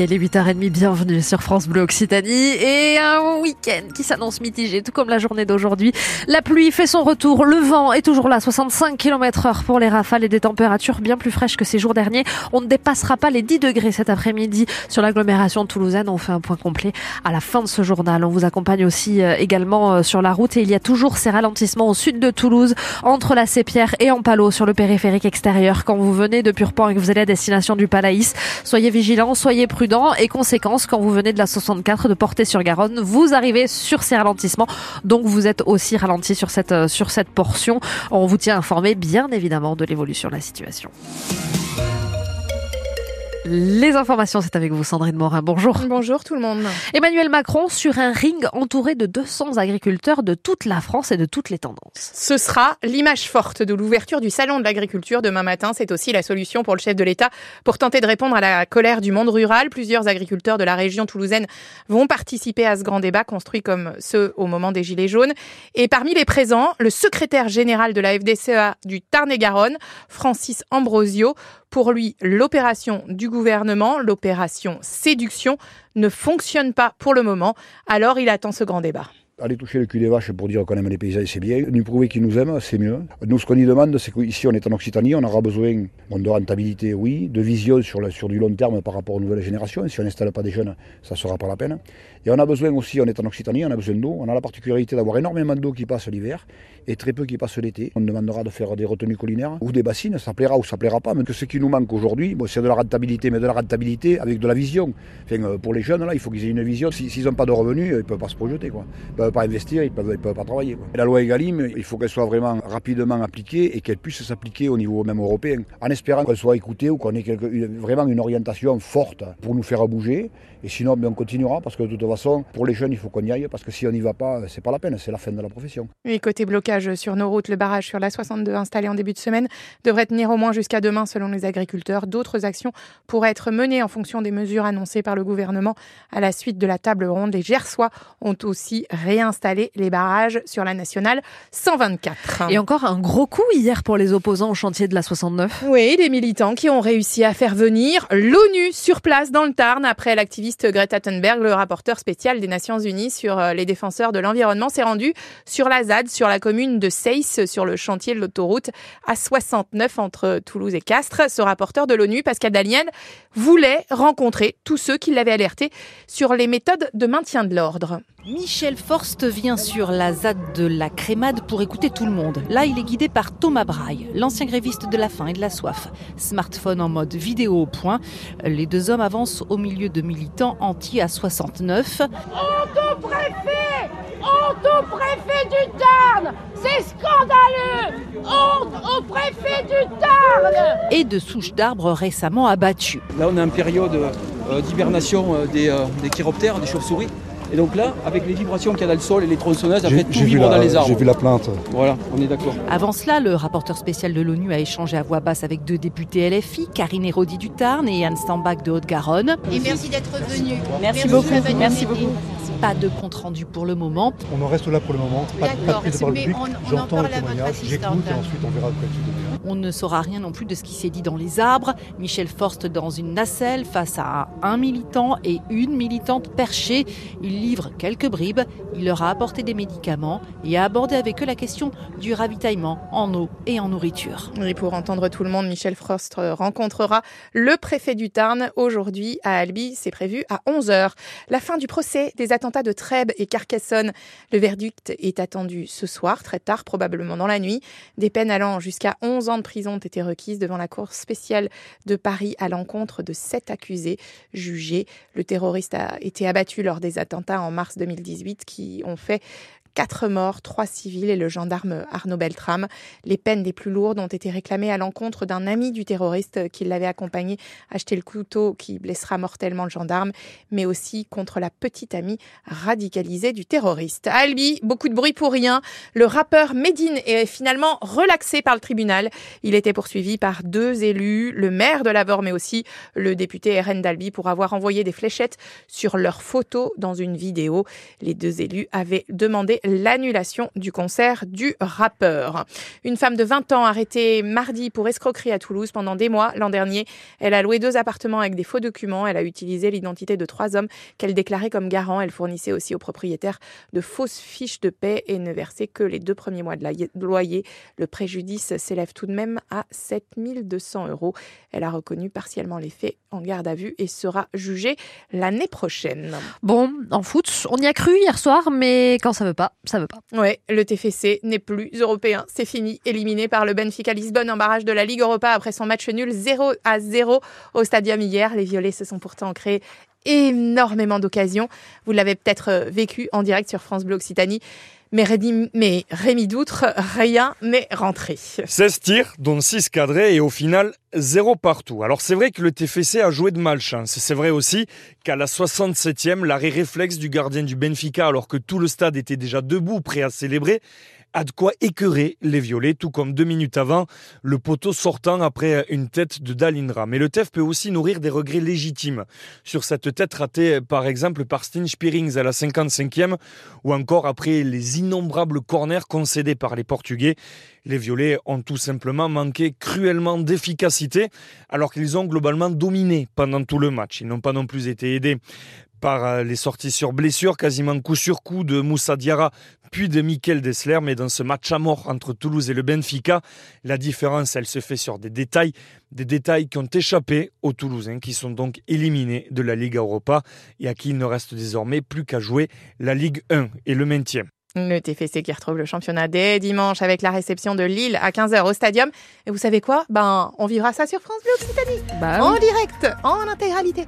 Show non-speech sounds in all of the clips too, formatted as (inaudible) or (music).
est les 8h30, bienvenue sur France Bleu Occitanie et un week-end qui s'annonce mitigé, tout comme la journée d'aujourd'hui. La pluie fait son retour, le vent est toujours là, 65 km heure pour les rafales et des températures bien plus fraîches que ces jours derniers. On ne dépassera pas les 10 degrés cet après-midi sur l'agglomération toulousaine. On fait un point complet à la fin de ce journal. On vous accompagne aussi euh, également euh, sur la route et il y a toujours ces ralentissements au sud de Toulouse, entre la Sépierre et en Palo sur le périphérique extérieur. Quand vous venez de Purpan et que vous allez à destination du Palaïs, soyez vigilants, soyez prudents et conséquence, quand vous venez de la 64 de porter sur garonne vous arrivez sur ces ralentissements. Donc vous êtes aussi ralenti sur cette, euh, sur cette portion. On vous tient informé bien évidemment de l'évolution de la situation. Les informations, c'est avec vous, Sandrine Morin. Bonjour. Bonjour tout le monde. Emmanuel Macron sur un ring entouré de 200 agriculteurs de toute la France et de toutes les tendances. Ce sera l'image forte de l'ouverture du Salon de l'agriculture demain matin. C'est aussi la solution pour le chef de l'État pour tenter de répondre à la colère du monde rural. Plusieurs agriculteurs de la région toulousaine vont participer à ce grand débat construit comme ceux au moment des Gilets jaunes. Et parmi les présents, le secrétaire général de la FDCA du Tarn-et-Garonne, Francis Ambrosio, pour lui, l'opération du gouvernement, l'opération séduction, ne fonctionne pas pour le moment. Alors il attend ce grand débat. Aller toucher le cul des vaches pour dire qu'on aime les paysans, c'est bien. Nous prouver qu'ils nous aiment, c'est mieux. Nous, ce qu'on y demande, c'est qu'ici, on est en Occitanie, on aura besoin de rentabilité, oui, de vision sur, du long terme par rapport aux nouvelles générations. Si on n'installe pas des jeunes, ça ne sera pas la peine. Et on a besoin aussi, on est en Occitanie, on a besoin d'eau. On a la particularité d'avoir énormément d'eau qui passe l'hiver et très peu qui passe l'été. On demandera de faire des retenues collinaires ou des bassines, ça plaira ou ça plaira pas. Mais que ce qui nous manque aujourd'hui, c'est de la rentabilité, mais de la rentabilité avec de la vision. Euh, pour les jeunes, là, il faut qu'ils aient une vision. S'ils n'ont pas de revenus, ils ne peuvent pas se projeter. Quoi. Ne peuvent pas investir, ils ne peuvent, peuvent, pas travailler. Quoi. la loi Egalim, il faut qu'elle soit vraiment rapidement appliquée et qu'elle puisse s'appliquer au niveau même européen, en espérant qu'elle soit écoutée ou qu'on ait quelque, vraiment une orientation forte pour nous faire bouger. Et sinon, on continuera parce que de toute façon, pour les jeunes, il faut qu'on y aille parce que si on n'y va pas, c'est pas la peine, c'est la fin de la profession. Et côté blocage sur nos routes, le barrage sur la 62 installé en début de semaine devrait tenir au moins jusqu'à demain selon les agriculteurs. D'autres actions pourraient être menées en fonction des mesures annoncées par le gouvernement à la suite de la table ronde. Les Gersois ont aussi réinstallé les barrages sur la nationale 124. Et encore un gros coup hier pour les opposants au chantier de la 69. Oui, des militants qui ont réussi à faire venir l'ONU sur place dans le Tarn après l'activité Greta Thunberg, le rapporteur spécial des Nations Unies sur euh, les défenseurs de l'environnement, s'est rendu sur la ZAD, sur la commune de Seyss, sur le chantier de l'autoroute A69 entre Toulouse et Castres. Ce rapporteur de l'ONU, Pascal Dalienne, voulait rencontrer tous ceux qui l'avaient alerté sur les méthodes de maintien de l'ordre. Michel Forst vient sur la ZAD de la Crémade pour écouter tout le monde. Là, il est guidé par Thomas Braille, l'ancien gréviste de la faim et de la soif. Smartphone en mode vidéo au point. Les deux hommes avancent au milieu de militants anti à 69. Honte au préfet Honte au préfet du Tarn C'est scandaleux Honte au préfet du Tarn Et de souches d'arbres récemment abattues. Là, on est en période euh, d'hibernation euh, des, euh, des chiroptères, des chauves-souris. Et donc là, avec les vibrations qu'il y a dans le sol et les tronçonneuses, ça fait tout vibre dans les arbres. J'ai vu la plainte. Voilà, on est d'accord. Avant cela, le rapporteur spécial de l'ONU a échangé à voix basse avec deux députés LFI, Karine Hérodi du Tarn et Yann Stambach de Haute-Garonne. Et merci d'être venu. Merci, beaucoup. Merci beaucoup. Pas de compte rendu pour le moment. On en reste là pour le moment. Pas, pas de prise de parole publique. J'entends le témoignage, j'écoute et ensuite on verra après on ne saura rien non plus de ce qui s'est dit dans les arbres. Michel Forst dans une nacelle face à un militant et une militante perchée. Il livre quelques bribes, il leur a apporté des médicaments et a abordé avec eux la question du ravitaillement en eau et en nourriture. Et pour entendre tout le monde, Michel Frost rencontrera le préfet du Tarn aujourd'hui à Albi. C'est prévu à 11h. La fin du procès des attentats de Trèbes et Carcassonne. Le verdict est attendu ce soir, très tard, probablement dans la nuit. Des peines allant jusqu'à 11 ans de prison ont été requises devant la Cour spéciale de Paris à l'encontre de sept accusés jugés. Le terroriste a été abattu lors des attentats en mars 2018 qui ont fait Quatre morts, trois civils et le gendarme Arnaud Beltrame. Les peines les plus lourdes ont été réclamées à l'encontre d'un ami du terroriste qui l'avait accompagné acheter le couteau qui blessera mortellement le gendarme, mais aussi contre la petite amie radicalisée du terroriste. À Albi, beaucoup de bruit pour rien. Le rappeur Medine est finalement relaxé par le tribunal. Il était poursuivi par deux élus, le maire de Lavore, mais aussi le député RN d'Albi pour avoir envoyé des fléchettes sur leurs photos dans une vidéo. Les deux élus avaient demandé l'annulation du concert du rappeur. Une femme de 20 ans arrêtée mardi pour escroquerie à Toulouse pendant des mois l'an dernier. Elle a loué deux appartements avec des faux documents. Elle a utilisé l'identité de trois hommes qu'elle déclarait comme garants. Elle fournissait aussi aux propriétaires de fausses fiches de paix et ne versait que les deux premiers mois de loyer. Le préjudice s'élève tout de même à 7200 euros. Elle a reconnu partiellement les faits en garde à vue et sera jugée l'année prochaine. Bon, en foot, on y a cru hier soir, mais quand ça veut pas, ça veut pas. Ouais, le TFC n'est plus européen. C'est fini, éliminé par le Benfica Lisbonne en barrage de la Ligue Europa après son match nul 0 à 0 au stadium hier. Les Violets se sont pourtant créés énormément d'occasions. Vous l'avez peut-être euh, vécu en direct sur France Bleu Occitanie. Mais Rémi, Doutre, rien n'est rentré. 16 tirs, dont 6 cadrés et au final 0 partout. Alors c'est vrai que le TFC a joué de malchance. C'est vrai aussi qu'à la 67e, l'arrêt réflexe du gardien du Benfica, alors que tout le stade était déjà debout, prêt à célébrer, a de quoi écœurer les violets, tout comme deux minutes avant, le poteau sortant après une tête de Dalindra. Mais le TEF peut aussi nourrir des regrets légitimes sur cette tête ratée par exemple par Steen Spierings à la 55e ou encore après les innombrables corners concédés par les Portugais. Les violets ont tout simplement manqué cruellement d'efficacité alors qu'ils ont globalement dominé pendant tout le match. Ils n'ont pas non plus été aidés par euh, les sorties sur blessure, quasiment coup sur coup de Moussa Diarra, puis de Mikel Dessler. Mais dans ce match à mort entre Toulouse et le Benfica, la différence, elle se fait sur des détails, des détails qui ont échappé aux Toulousains, qui sont donc éliminés de la Ligue Europa et à qui il ne reste désormais plus qu'à jouer la Ligue 1 et le maintien. Le TFC qui retrouve le championnat dès dimanche avec la réception de Lille à 15h au stadium. Et vous savez quoi? Ben, on vivra ça sur France Bleu Occitanie. Bah en direct, en intégralité.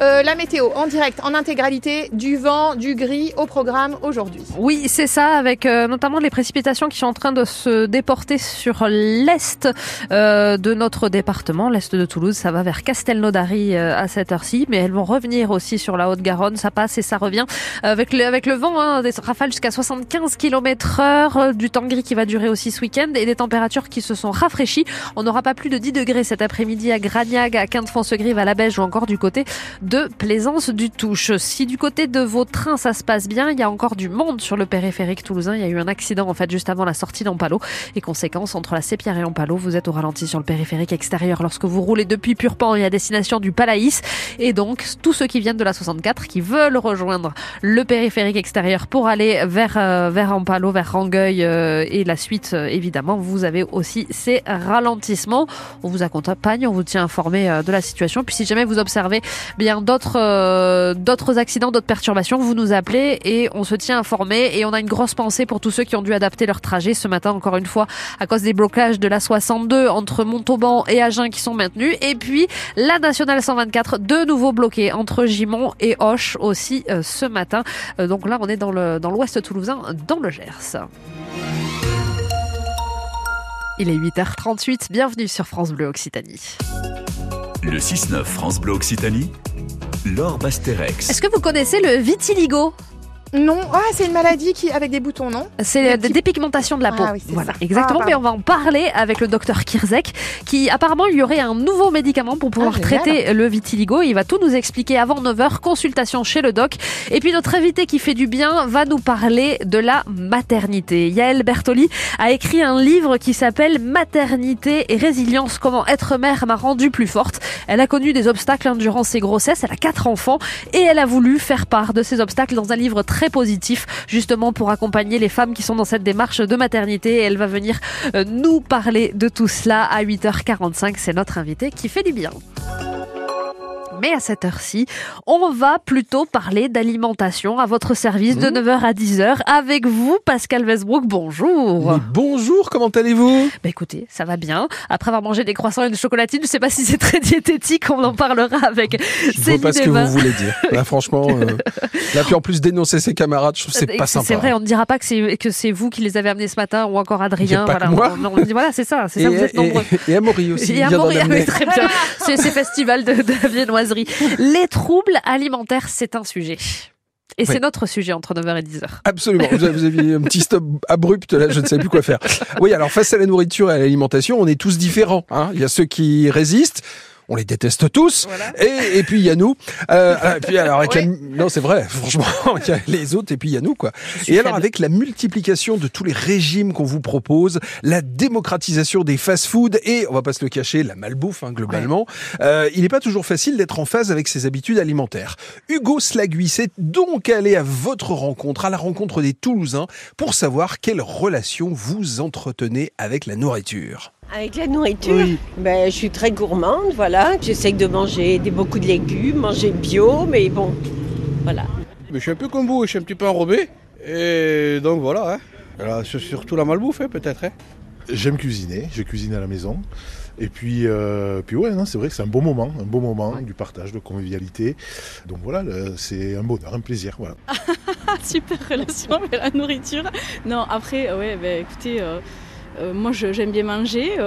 Euh, la météo en direct, en intégralité, du vent, du gris au programme aujourd'hui. Oui, c'est ça, avec euh, notamment les précipitations qui sont en train de se déporter sur l'est euh, de notre département, l'est de Toulouse. Ça va vers Castelnaudary à cette heure-ci, mais elles vont revenir aussi sur la Haute-Garonne. Ça passe et ça revient avec le, avec le vent, hein, des rafales jusqu'à 75 km heure, du temps gris qui va durer aussi ce week-end et des températures qui se sont rafraîchies. On n'aura pas plus de 10 degrés cet après-midi à Gragnag, à Quinte-Foncegrive, à la Beige ou encore du côté de Plaisance du Touche. Si du côté de vos trains ça se passe bien, il y a encore du monde sur le périphérique toulousain. Il y a eu un accident en fait juste avant la sortie d'Ampalo et conséquence entre la Sépierre et Ampalo, vous êtes au ralenti sur le périphérique extérieur lorsque vous roulez depuis Purpan et à destination du Palaïs et donc tous ceux qui viennent de la 64 qui veulent rejoindre le périphérique extérieur pour aller vers euh, vers Ampalo, vers Rangueil euh, et la suite euh, évidemment, vous avez aussi ces ralentissements. On vous accompagne, on vous tient informé de la situation. Puis si jamais vous observez bien d'autres d'autres accidents, d'autres perturbations, vous nous appelez et on se tient informé et on a une grosse pensée pour tous ceux qui ont dû adapter leur trajet ce matin encore une fois à cause des blocages de la 62 entre Montauban et Agen qui sont maintenus et puis la nationale 124 de nouveau bloquée entre Gimont et Hoche aussi ce matin. Donc là on est dans le dans l'ouest toulousain dans le Gers. Il est 8h38, bienvenue sur France Bleu Occitanie. Le 6-9 France Bleu Occitanie, Laure Basterex. Est-ce que vous connaissez le vitiligo? Non, ah, c'est une maladie qui avec des boutons, non C'est des dépigmentations de la peau. Ah, oui, voilà, exactement. Ah, mais on va en parler avec le docteur Kirzek, qui apparemment il y aurait un nouveau médicament pour pouvoir traiter le vitiligo. Il va tout nous expliquer avant 9h, consultation chez le doc. Et puis notre invité qui fait du bien va nous parler de la maternité. Yael Bertoli a écrit un livre qui s'appelle Maternité et résilience, comment être mère m'a rendue plus forte. Elle a connu des obstacles durant ses grossesses, elle a quatre enfants et elle a voulu faire part de ces obstacles dans un livre très positif justement pour accompagner les femmes qui sont dans cette démarche de maternité. elle va venir euh, nous parler de tout cela à 8h45. C'est notre invité qui fait du bien. Mais à cette heure-ci, on va plutôt parler d'alimentation à votre service de 9h mmh. à 10h avec vous, Pascal Westbrook. Bonjour. bonjour, comment allez-vous? Bah Écoutez, ça va bien. Après avoir mangé des croissants et une chocolatine, je ne sais pas si c'est très diététique, on en parlera avec Je ne vois pas ce que vous voulez dire. Là, franchement, euh, là, puis en plus dénouer ses camarades, je trouve que c'est pas sympa. C'est vrai, on ne dira pas que c'est, que c'est vous qui les avez amenés ce matin ou encore Adrien. Voilà, moi. On, dit, voilà, c'est ça, c'est ça, vous êtes nombreux. Et, et Amaury aussi. Et Amaury, ah très bien. c'est, festival de, de viennoiserie les troubles alimentaires, c'est un sujet. Et c'est notre sujet entre 9h et 10h. Absolument. Vous avez un petit stop abrupt là, je ne sais plus quoi faire. Oui, alors face à la nourriture et à l'alimentation, on est tous différents. Hein. Il y a ceux qui résistent. On les déteste tous. Et, et puis il y a nous. Euh, et puis alors avec la- (laughs) non c'est vrai, franchement, (laughs) il y a les autres et puis il y a nous quoi. Et alors avec la multiplication de tous les régimes qu'on vous propose, la démocratisation des fast-foods et on va pas se le cacher, la malbouffe hein, globalement, euh, il n'est pas toujours facile d'être en phase avec ses habitudes alimentaires. Hugo Slagui s'est donc allé à votre rencontre, à la rencontre des Toulousains, pour savoir quelle relation vous entretenez avec la nourriture. Avec la nourriture, ben, je suis très gourmande, voilà. J'essaye de manger des, beaucoup de légumes, manger bio, mais bon, voilà. Mais je suis un peu comme vous, je suis un petit peu enrobé. Et donc voilà, hein. Alors, c'est surtout la malbouffe hein, peut-être. hein. J'aime cuisiner, je cuisine à la maison. Et puis, euh, puis ouais, non, c'est vrai que c'est un bon moment, un beau moment du partage, de convivialité. Donc voilà, le- c'est un bonheur, un plaisir. Voilà. (laughs) Super relation avec la nourriture. Non, après, ouais, bah, écoutez, euh, euh, moi je- j'aime bien manger. euh,